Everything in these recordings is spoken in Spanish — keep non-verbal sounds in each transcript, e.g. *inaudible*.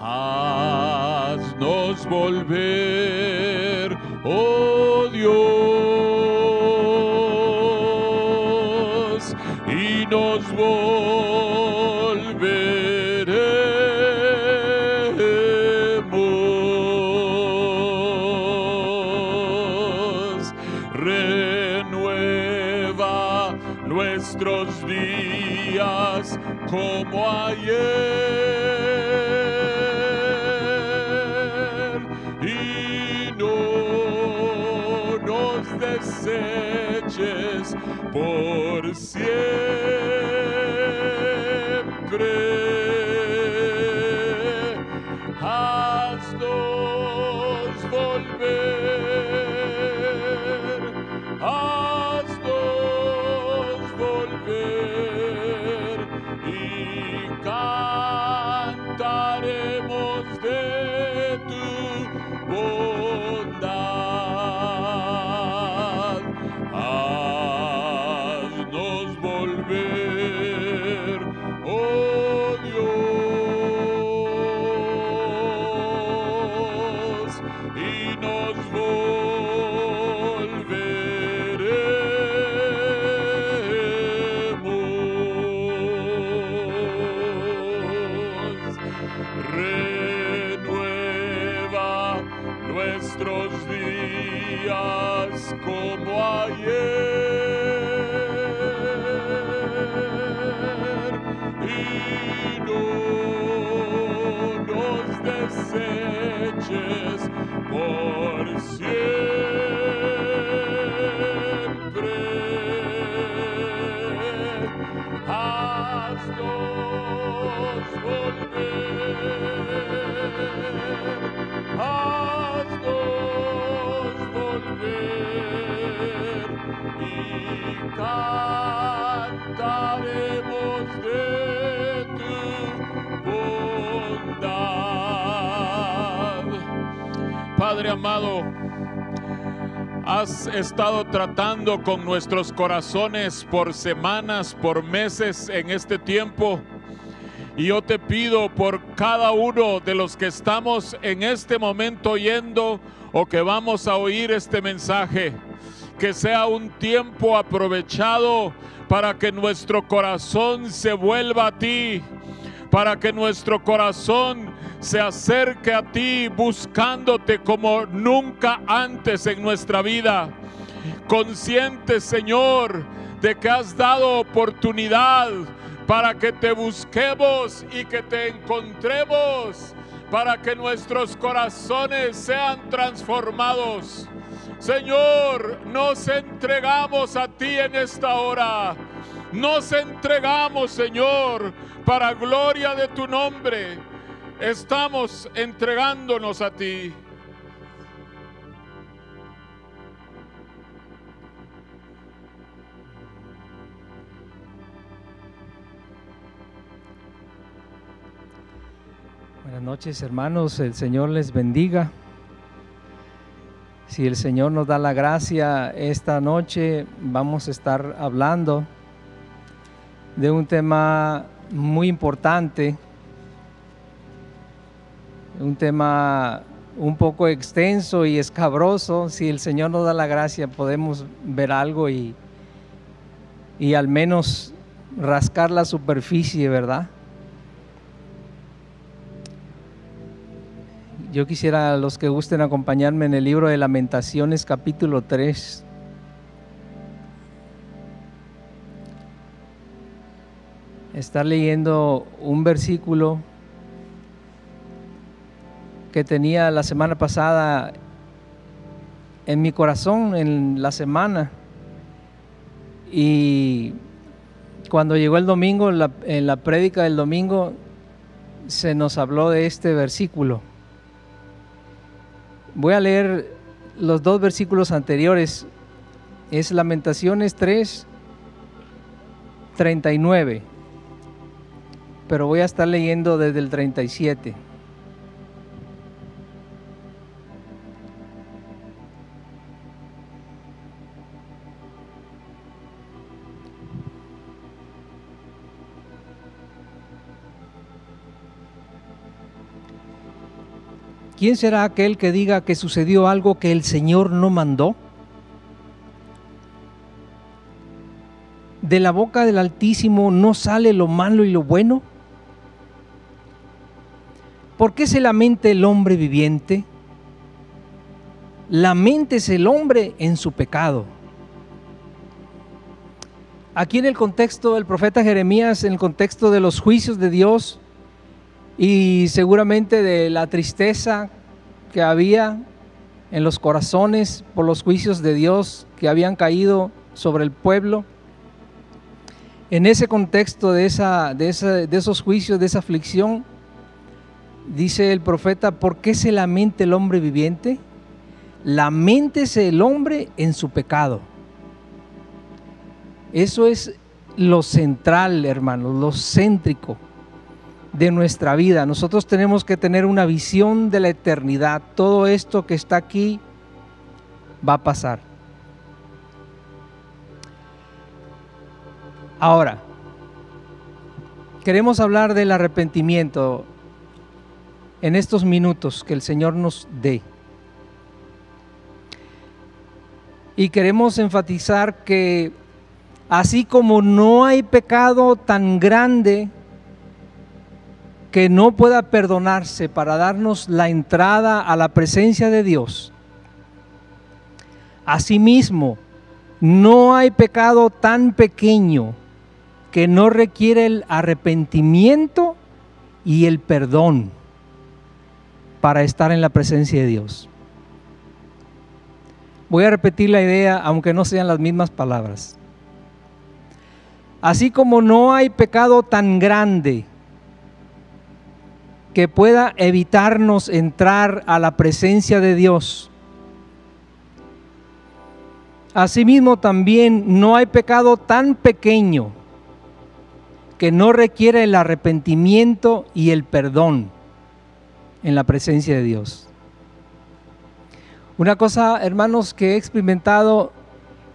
haznos volver, oh Dios, has estado tratando con nuestros corazones por semanas, por meses en este tiempo. Y yo te pido por cada uno de los que estamos en este momento oyendo o que vamos a oír este mensaje, que sea un tiempo aprovechado para que nuestro corazón se vuelva a ti, para que nuestro corazón se acerque a ti buscándote como nunca antes en nuestra vida. Consciente, Señor, de que has dado oportunidad para que te busquemos y que te encontremos, para que nuestros corazones sean transformados. Señor, nos entregamos a ti en esta hora. Nos entregamos, Señor, para gloria de tu nombre. Estamos entregándonos a ti. Buenas noches hermanos, el Señor les bendiga. Si el Señor nos da la gracia esta noche, vamos a estar hablando de un tema muy importante, un tema un poco extenso y escabroso. Si el Señor nos da la gracia, podemos ver algo y, y al menos rascar la superficie, ¿verdad? Yo quisiera a los que gusten acompañarme en el libro de Lamentaciones capítulo 3. Estar leyendo un versículo que tenía la semana pasada en mi corazón en la semana. Y cuando llegó el domingo, la, en la prédica del domingo, se nos habló de este versículo. Voy a leer los dos versículos anteriores. Es Lamentaciones 3, 39. Pero voy a estar leyendo desde el 37. ¿quién será aquel que diga que sucedió algo que el Señor no mandó? ¿De la boca del Altísimo no sale lo malo y lo bueno? ¿Por qué se lamenta el hombre viviente? Lamentese el hombre en su pecado. Aquí en el contexto del profeta Jeremías, en el contexto de los juicios de Dios y seguramente de la tristeza que había en los corazones por los juicios de Dios que habían caído sobre el pueblo, en ese contexto de, esa, de, de esos juicios, de esa aflicción, dice el profeta, ¿por qué se lamenta el hombre viviente? Lamentese el hombre en su pecado. Eso es lo central, hermanos, lo céntrico de nuestra vida. Nosotros tenemos que tener una visión de la eternidad. Todo esto que está aquí va a pasar. Ahora, queremos hablar del arrepentimiento en estos minutos que el Señor nos dé. Y queremos enfatizar que así como no hay pecado tan grande que no pueda perdonarse para darnos la entrada a la presencia de Dios, asimismo no hay pecado tan pequeño que no requiere el arrepentimiento y el perdón para estar en la presencia de Dios. Voy a repetir la idea, aunque no sean las mismas palabras. Así como no hay pecado tan grande que pueda evitarnos entrar a la presencia de Dios, asimismo también no hay pecado tan pequeño que no requiere el arrepentimiento y el perdón en la presencia de Dios. Una cosa, hermanos, que he experimentado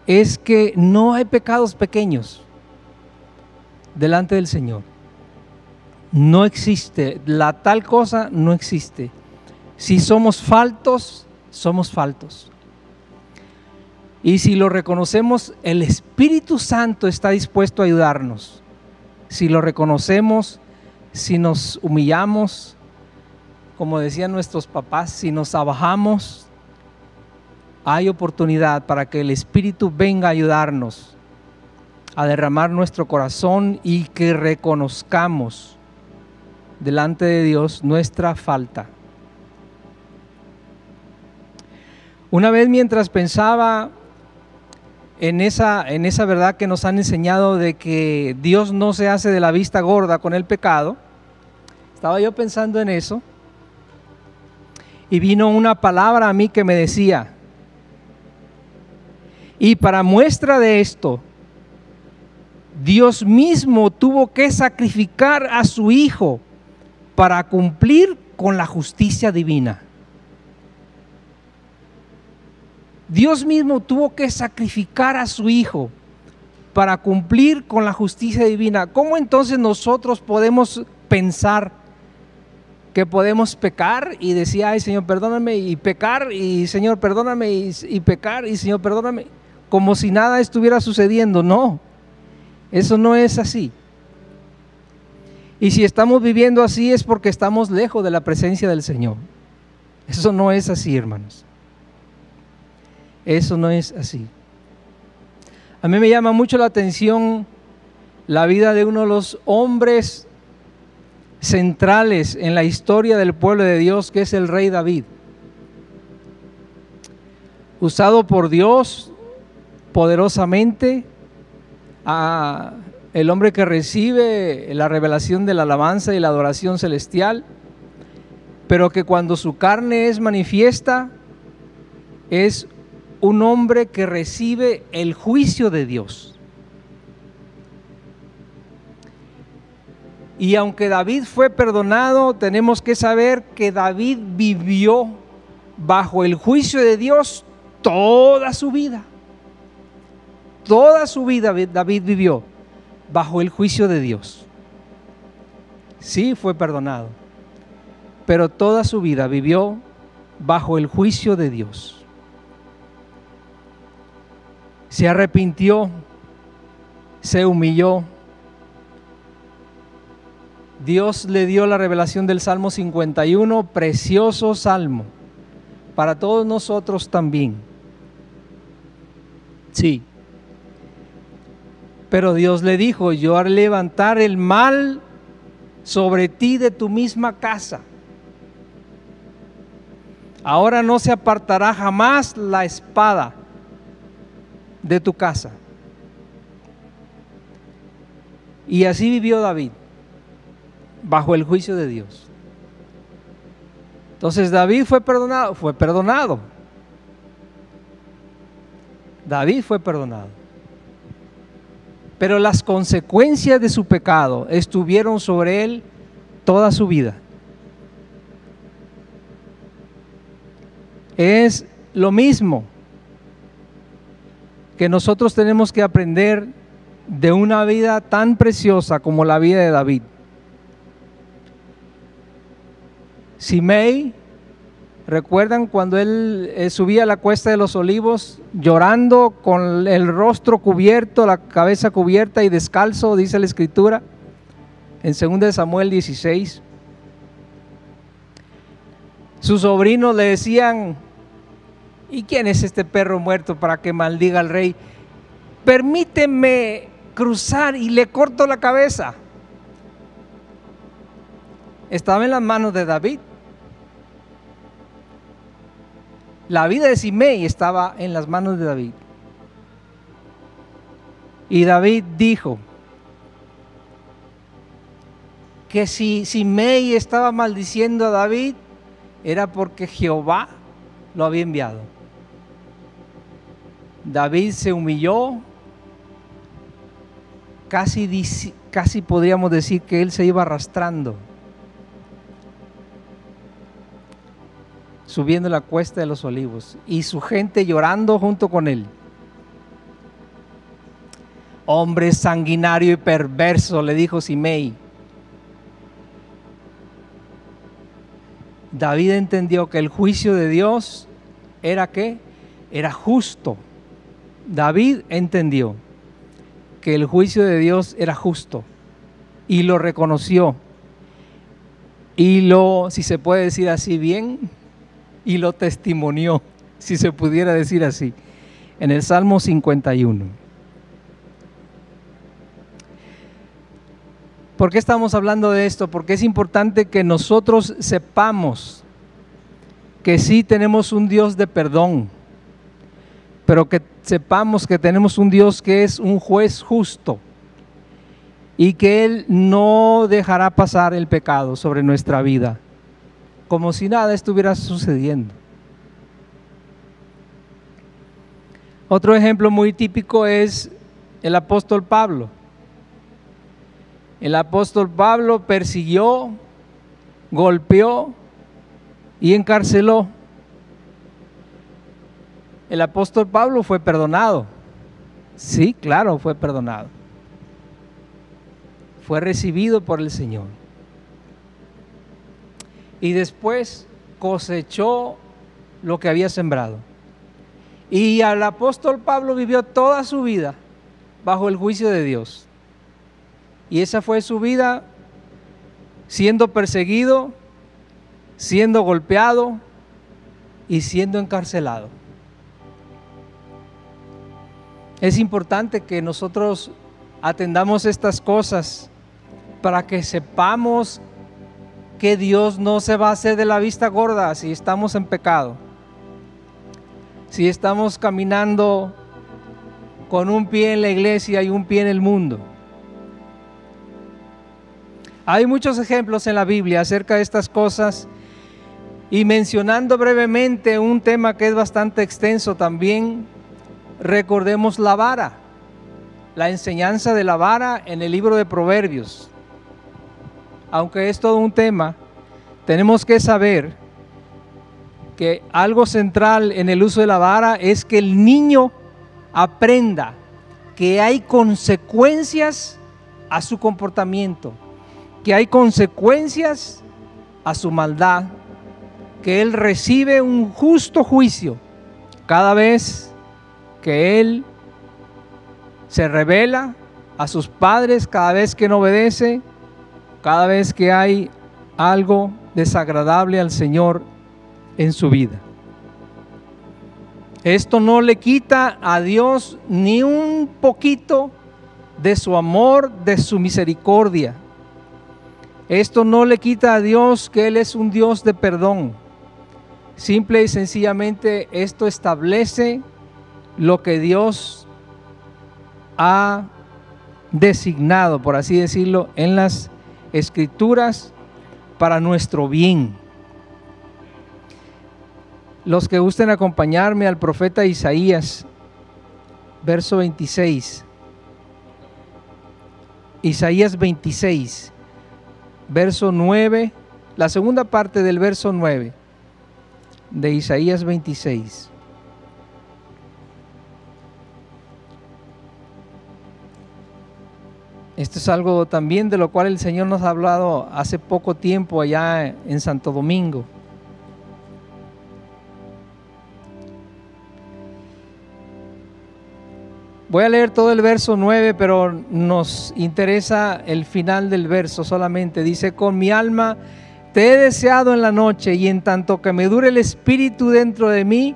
es que no hay pecados pequeños delante del Señor. No existe, la tal cosa no existe. Si somos faltos, somos faltos. Y si lo reconocemos, el Espíritu Santo está dispuesto a ayudarnos. Si lo reconocemos, si nos humillamos, como decían nuestros papás, si nos abajamos, hay oportunidad para que el Espíritu venga a ayudarnos a derramar nuestro corazón y que reconozcamos delante de Dios nuestra falta. Una vez mientras pensaba en esa, en esa verdad que nos han enseñado de que Dios no se hace de la vista gorda con el pecado, estaba yo pensando en eso y vino una palabra a mí que me decía, y para muestra de esto, Dios mismo tuvo que sacrificar a su Hijo para cumplir con la justicia divina. Dios mismo tuvo que sacrificar a su Hijo para cumplir con la justicia divina. ¿Cómo entonces nosotros podemos pensar que podemos pecar y decir, ay Señor, perdóname, y pecar, y Señor, perdóname, y, pecar, y Señor, perdóname, como si nada estuviera sucediendo. No, eso no es así. Y si estamos viviendo así es porque estamos lejos de la presencia del Señor. Eso no es así, hermanos. Eso no es así. A mí me llama mucho la atención la vida de uno de los hombres centrales en la historia del pueblo de Dios, que es el rey David. Usado por Dios poderosamente, a el hombre que recibe la revelación de la alabanza y la adoración celestial, pero que cuando su carne es manifiesta, es un hombre que recibe el juicio de Dios. Y aunque David fue perdonado, tenemos que saber que David vivió bajo el juicio de Dios toda su vida. Toda su vida David vivió bajo el juicio de Dios. Sí fue perdonado, pero toda su vida vivió bajo el juicio de Dios. Se arrepintió, se humilló. Dios le dio la revelación del Salmo 51, precioso salmo, para todos nosotros también. Sí. Pero Dios le dijo, yo haré levantar el mal sobre ti de tu misma casa. Ahora no se apartará jamás la espada de tu casa. Y así vivió David, bajo el juicio de Dios. Entonces David fue perdonado, fue perdonado. David fue perdonado. Pero las consecuencias de su pecado estuvieron sobre él toda su vida. Es lo mismo que nosotros tenemos que aprender de una vida tan preciosa como la vida de David. Simei, ¿recuerdan cuando él eh, subía a la cuesta de los olivos llorando con el rostro cubierto, la cabeza cubierta y descalzo, dice la escritura, en 2 Samuel 16? Sus sobrinos le decían, ¿y quién es este perro muerto para que maldiga al rey? Permíteme cruzar y le corto la cabeza. Estaba en las manos de David. La vida de Simei estaba en las manos de David. Y David dijo que si Simei estaba maldiciendo a David, era porque Jehová lo había enviado. David se humilló, casi, casi podríamos decir que él se iba arrastrando, subiendo la cuesta de los olivos, y su gente llorando junto con él. Hombre sanguinario y perverso, le dijo Simei. David entendió que el juicio de Dios era que era justo. David entendió que el juicio de Dios era justo y lo reconoció y lo, si se puede decir así bien, y lo testimonió, si se pudiera decir así, en el Salmo 51. ¿Por qué estamos hablando de esto? Porque es importante que nosotros sepamos que sí tenemos un Dios de perdón, pero que sepamos que tenemos un Dios que es un juez justo y que Él no dejará pasar el pecado sobre nuestra vida, como si nada estuviera sucediendo. Otro ejemplo muy típico es el apóstol Pablo. El apóstol Pablo persiguió, golpeó y encarceló. El apóstol Pablo fue perdonado. Sí, claro, fue perdonado. Fue recibido por el Señor. Y después cosechó lo que había sembrado. Y al apóstol Pablo vivió toda su vida bajo el juicio de Dios. Y esa fue su vida siendo perseguido, siendo golpeado y siendo encarcelado. Es importante que nosotros atendamos estas cosas para que sepamos que Dios no se va a hacer de la vista gorda si estamos en pecado. Si estamos caminando con un pie en la iglesia y un pie en el mundo. Hay muchos ejemplos en la Biblia acerca de estas cosas y mencionando brevemente un tema que es bastante extenso también, recordemos la vara, la enseñanza de la vara en el libro de Proverbios. Aunque es todo un tema, tenemos que saber que algo central en el uso de la vara es que el niño aprenda que hay consecuencias a su comportamiento que hay consecuencias a su maldad que Él recibe un justo juicio cada vez que Él se revela a sus padres, cada vez que no obedece, cada vez que hay algo desagradable al Señor en su vida. Esto no le quita a Dios ni un poquito de su amor, de su misericordia. Esto no le quita a Dios que Él es un Dios de perdón. Simple y sencillamente esto establece lo que Dios ha designado, por así decirlo, en las escrituras para nuestro bien. Los que gusten acompañarme al profeta Isaías, verso 26. Isaías 26, verso 9, la segunda parte del verso 9 de Isaías 26. Esto es algo también de lo cual el Señor nos ha hablado hace poco tiempo allá en Santo Domingo. Voy a leer todo el verso 9, pero nos interesa el final del verso solamente. Dice, con mi alma te he deseado en la noche y en tanto que me dure el espíritu dentro de mí,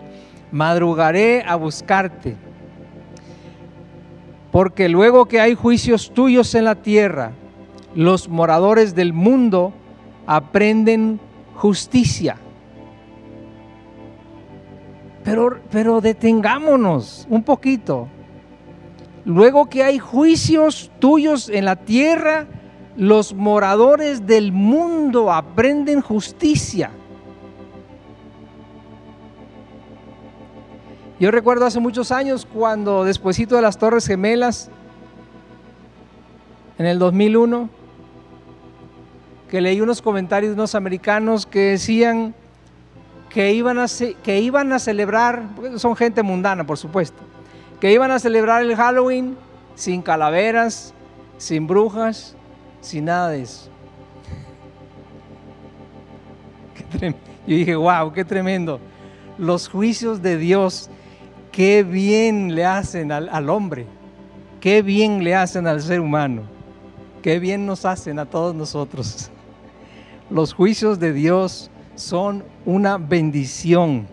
madrugaré a buscarte. Porque luego que hay juicios tuyos en la tierra, los moradores del mundo aprenden justicia. Pero, pero detengámonos un poquito. Luego que hay juicios tuyos en la tierra, los moradores del mundo aprenden justicia. Yo recuerdo hace muchos años cuando despuesito de las Torres Gemelas, en el 2001, que leí unos comentarios de unos americanos que decían que iban a, que iban a celebrar, son gente mundana por supuesto, que iban a celebrar el Halloween sin calaveras, sin brujas, sin nada de eso. *laughs* Yo dije, wow, qué tremendo. Los juicios de Dios, qué bien le hacen al, al hombre, qué bien le hacen al ser humano, qué bien nos hacen a todos nosotros. Los juicios de Dios son una bendición.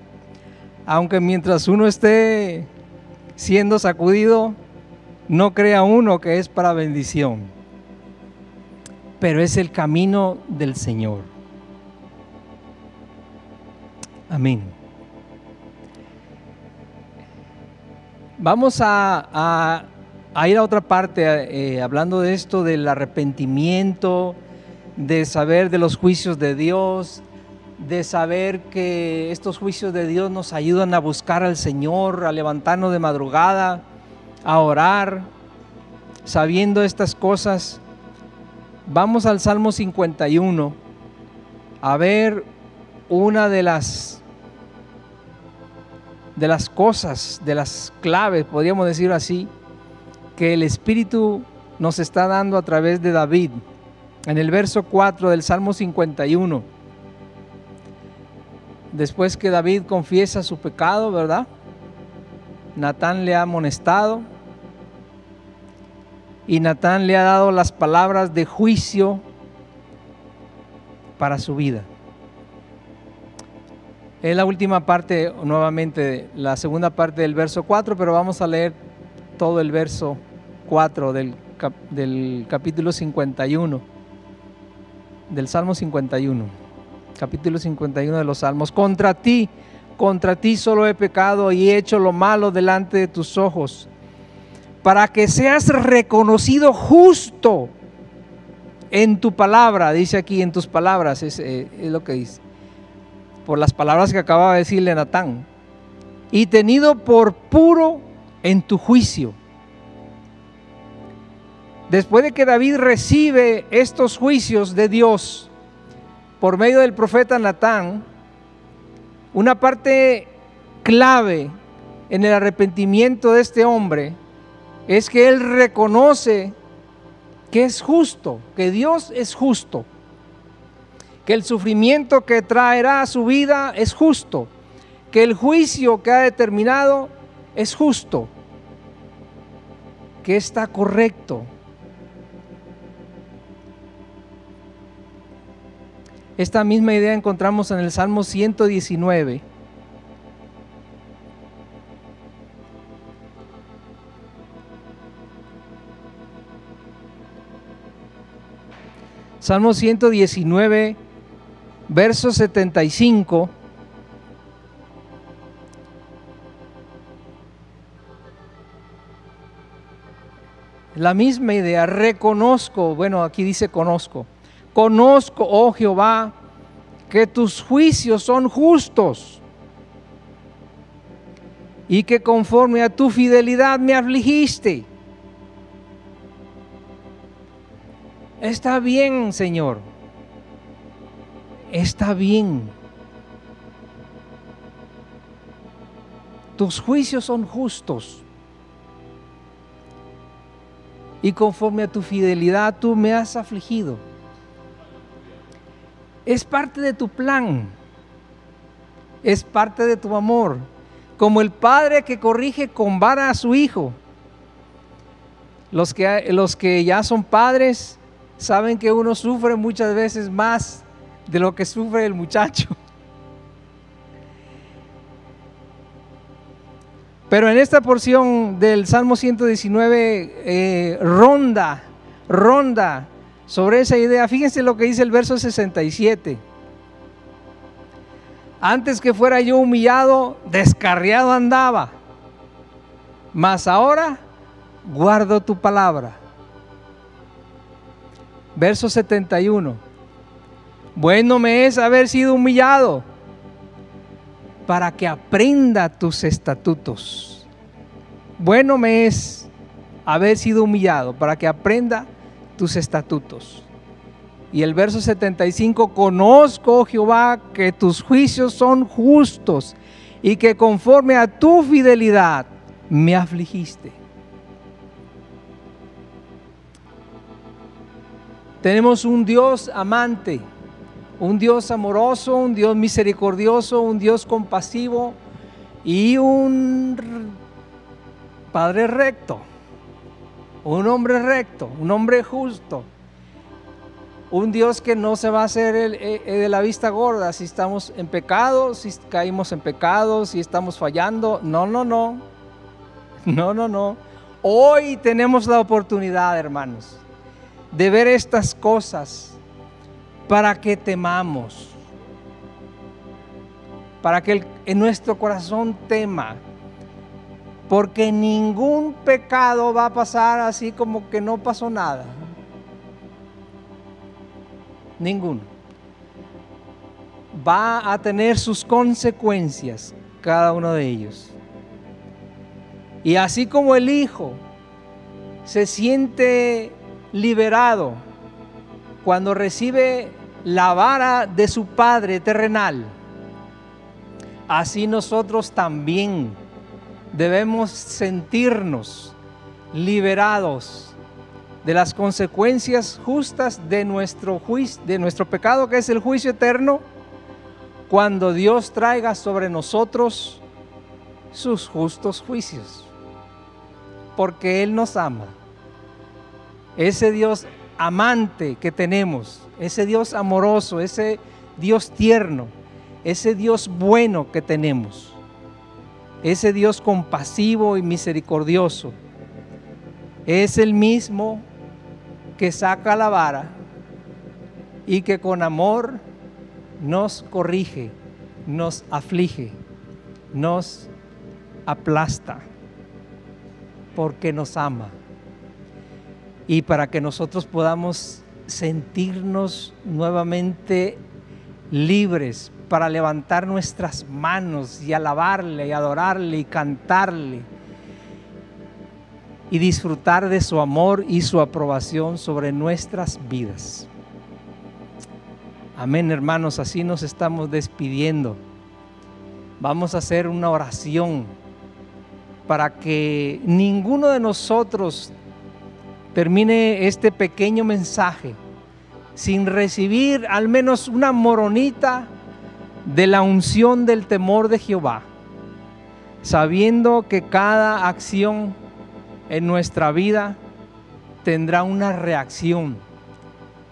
Aunque mientras uno esté siendo sacudido, no crea uno que es para bendición, pero es el camino del Señor. Amén. Vamos a, ir a otra parte eh, hablando de esto del arrepentimiento, de saber de los juicios de Dios, de saber que estos juicios de Dios nos ayudan a buscar al Señor, a levantarnos de madrugada, a orar, sabiendo estas cosas. Vamos al Salmo 51 a ver una de las de las cosas, de las claves, podríamos decir así, que el Espíritu nos está dando a través de David. En el verso 4 del Salmo 51 después que David confiesa su pecado, ¿verdad? Natán le ha amonestado y Natán le ha dado las palabras de juicio para su vida. Es la última parte, nuevamente, la segunda parte del verso 4, pero vamos a leer todo el verso 4 del, capítulo 51, del Salmo 51 capítulo 51 de los Salmos, contra ti, contra ti solo he pecado y he hecho lo malo delante de tus ojos, para que seas reconocido justo en tu palabra, dice aquí en tus palabras, es, eh, es lo que dice, por las palabras que acababa de decirle Natán, y tenido por puro en tu juicio. Después de que David recibe estos juicios de Dios, por medio del profeta Natán, una parte clave en el arrepentimiento de este hombre es que él reconoce que es justo, que Dios es justo, que el sufrimiento que traerá a su vida es justo, que el juicio que ha determinado es justo, que está correcto. Esta misma idea encontramos en el Salmo 119. Salmo 119, verso 75. La misma idea, reconozco, bueno, aquí dice conozco, conozco, oh Jehová, que tus juicios son justos y que conforme a tu fidelidad me afligiste. Está bien, Señor. Está bien. Tus juicios son justos. Y conforme a tu fidelidad tú me has afligido. Es parte de tu plan. Es parte de tu amor. Como el padre que corrige con vara a su hijo. Los que, los que ya son padres saben que uno sufre muchas veces más de lo que sufre el muchacho. Pero en esta porción del Salmo 119 eh, ronda, ronda sobre esa idea. Fíjense lo que dice el verso 67. Antes que fuera yo humillado, descarriado andaba, mas ahora guardo tu palabra. Verso 71. Bueno me es haber sido humillado para que aprenda tus estatutos. Bueno me es haber sido humillado para que aprenda tus estatutos. Y el verso 75, conozco, Jehová, que tus juicios son justos y que conforme a tu fidelidad me afligiste. Tenemos un Dios amante, un Dios amoroso, un Dios misericordioso, un Dios compasivo y un Padre recto, un hombre recto, un hombre justo, un Dios que no se va a hacer el, de la vista gorda si estamos en pecado, si caímos en pecado, si estamos fallando. No, no, no. *laughs* No, no, no. Hoy tenemos la oportunidad, hermanos, de ver estas cosas para que temamos, para que en nuestro corazón tema, porque ningún pecado va a pasar así como que no pasó nada. Ninguno. Va a tener sus consecuencias cada uno de ellos. Y así como el Hijo se siente liberado cuando recibe la vara de su Padre terrenal, así nosotros también debemos sentirnos liberados de las consecuencias justas de nuestro juicio, de nuestro pecado que es el juicio eterno, cuando Dios traiga sobre nosotros sus justos juicios, porque Él nos ama. Ese Dios amante que tenemos, ese Dios amoroso, ese Dios tierno, ese Dios bueno que tenemos, ese Dios compasivo y misericordioso, es el mismo que saca la vara y que con amor nos corrige, nos aflige, nos aplasta, porque nos ama y para que nosotros podamos sentirnos nuevamente libres para levantar nuestras manos y alabarle y adorarle y cantarle y disfrutar de su amor y su aprobación sobre nuestras vidas. Amén, hermanos, así nos estamos despidiendo. Vamos a hacer una oración para que ninguno de nosotros termine este pequeño mensaje sin recibir al menos una moronita de la unción del temor de Jehová, sabiendo que cada acción en nuestra vida tendrá una reacción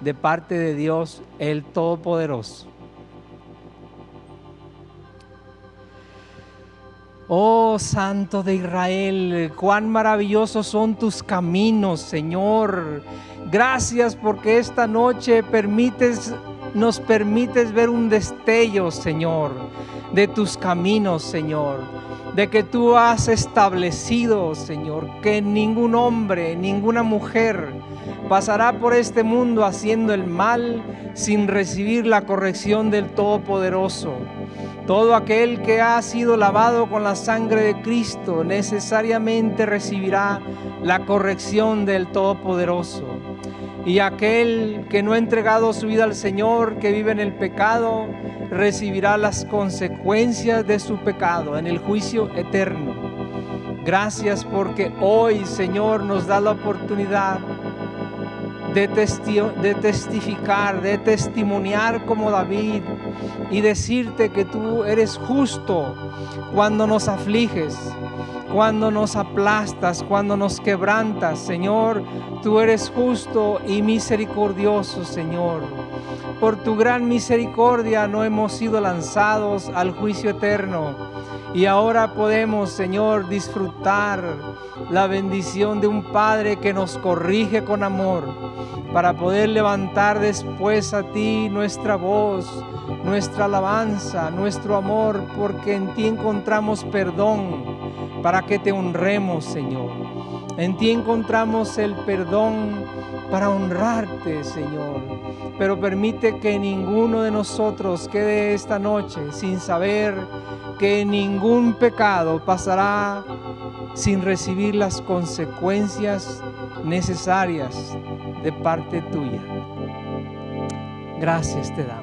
de parte de Dios el Todopoderoso. Oh Santo de Israel, cuán maravillosos son tus caminos, Señor. Gracias porque esta noche nos permites ver un destello, Señor, de tus caminos, Señor. De que tú has establecido, Señor, que ningún hombre, ninguna mujer pasará por este mundo haciendo el mal sin recibir la corrección del Todopoderoso. Todo aquel que ha sido lavado con la sangre de Cristo necesariamente recibirá la corrección del Todopoderoso. Y aquel que no ha entregado su vida al Señor, que vive en el pecado, recibirá las consecuencias de su pecado en el juicio eterno. Gracias porque hoy, Señor, nos da la oportunidad de, testificar, de testimoniar como David y decirte que tú eres justo cuando nos afliges, cuando nos aplastas, cuando nos quebrantas. Señor, tú eres justo y misericordioso, Señor. Por tu gran misericordia no hemos sido lanzados al juicio eterno. Y ahora podemos, Señor, disfrutar la bendición de un Padre que nos corrige con amor para poder levantar después a ti nuestra voz, nuestra alabanza, nuestro amor, porque en ti encontramos perdón para que te honremos, Señor. En ti encontramos el perdón para honrarte, Señor. Pero permite que ninguno de nosotros quede esta noche sin saber que ningún pecado pasará sin recibir las consecuencias necesarias de parte tuya. Gracias te damos.